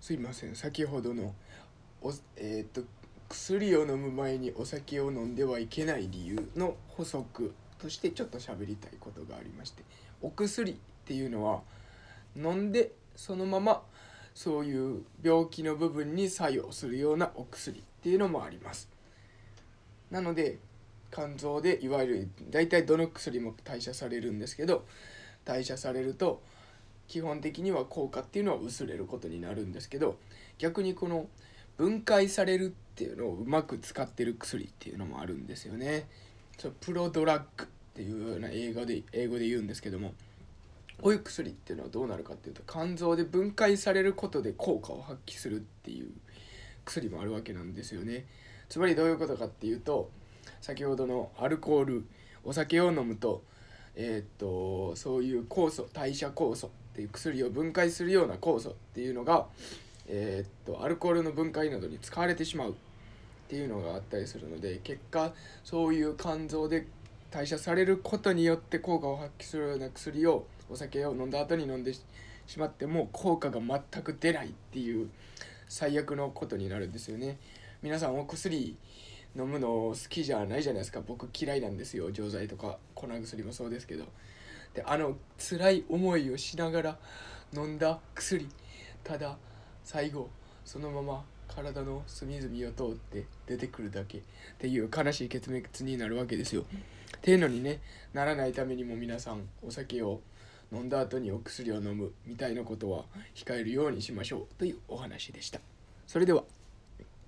すいません。先ほどのおえー、っと薬を飲む前にお酒を飲んではいけない理由の補足としてちょっと喋りたいことがありましてお薬っていうのは飲んでそのままそういう病気の部分に作用するようなお薬っていうのもあります。なので肝臓でいわゆる大体どの薬も代謝されるんですけど代謝されると基本的には効果っていうのは薄れることになるんですけど逆にこの分解されるっていうのをうまく使ってる薬っていうのもあるんですよね。そプロドラッグっていうような英語で英語で言うんですけどもこういう薬っていうのはどうなるかっていうと肝臓で分解されることで効果を発揮するっていう薬もあるわけなんですよね。つまりどういうことかっていうと先ほどのアルコールお酒を飲むとえー、とそういう酵素代謝酵素っていう薬を分解するような酵素っていうのが、えー、っとアルコールの分解などに使われてしまうっていうのがあったりするので結果そういう肝臓で代謝されることによって効果を発揮するような薬をお酒を飲んだ後に飲んでしまっても効果が全く出ないっていう最悪のことになるんですよね。皆さんお薬飲むの好きじゃないじゃないですか。僕嫌いなんですよ。錠剤とか粉薬もそうですけど。であの辛い思いをしながら飲んだ薬ただ最後そのまま体の隅々を通って出てくるだけ。っていう悲しい結末になるわけですよ。っていうのにねならないためにも皆さんお酒を飲んだ後にお薬を飲むみたいなことは控えるようにしましょう。というお話でした。それでは。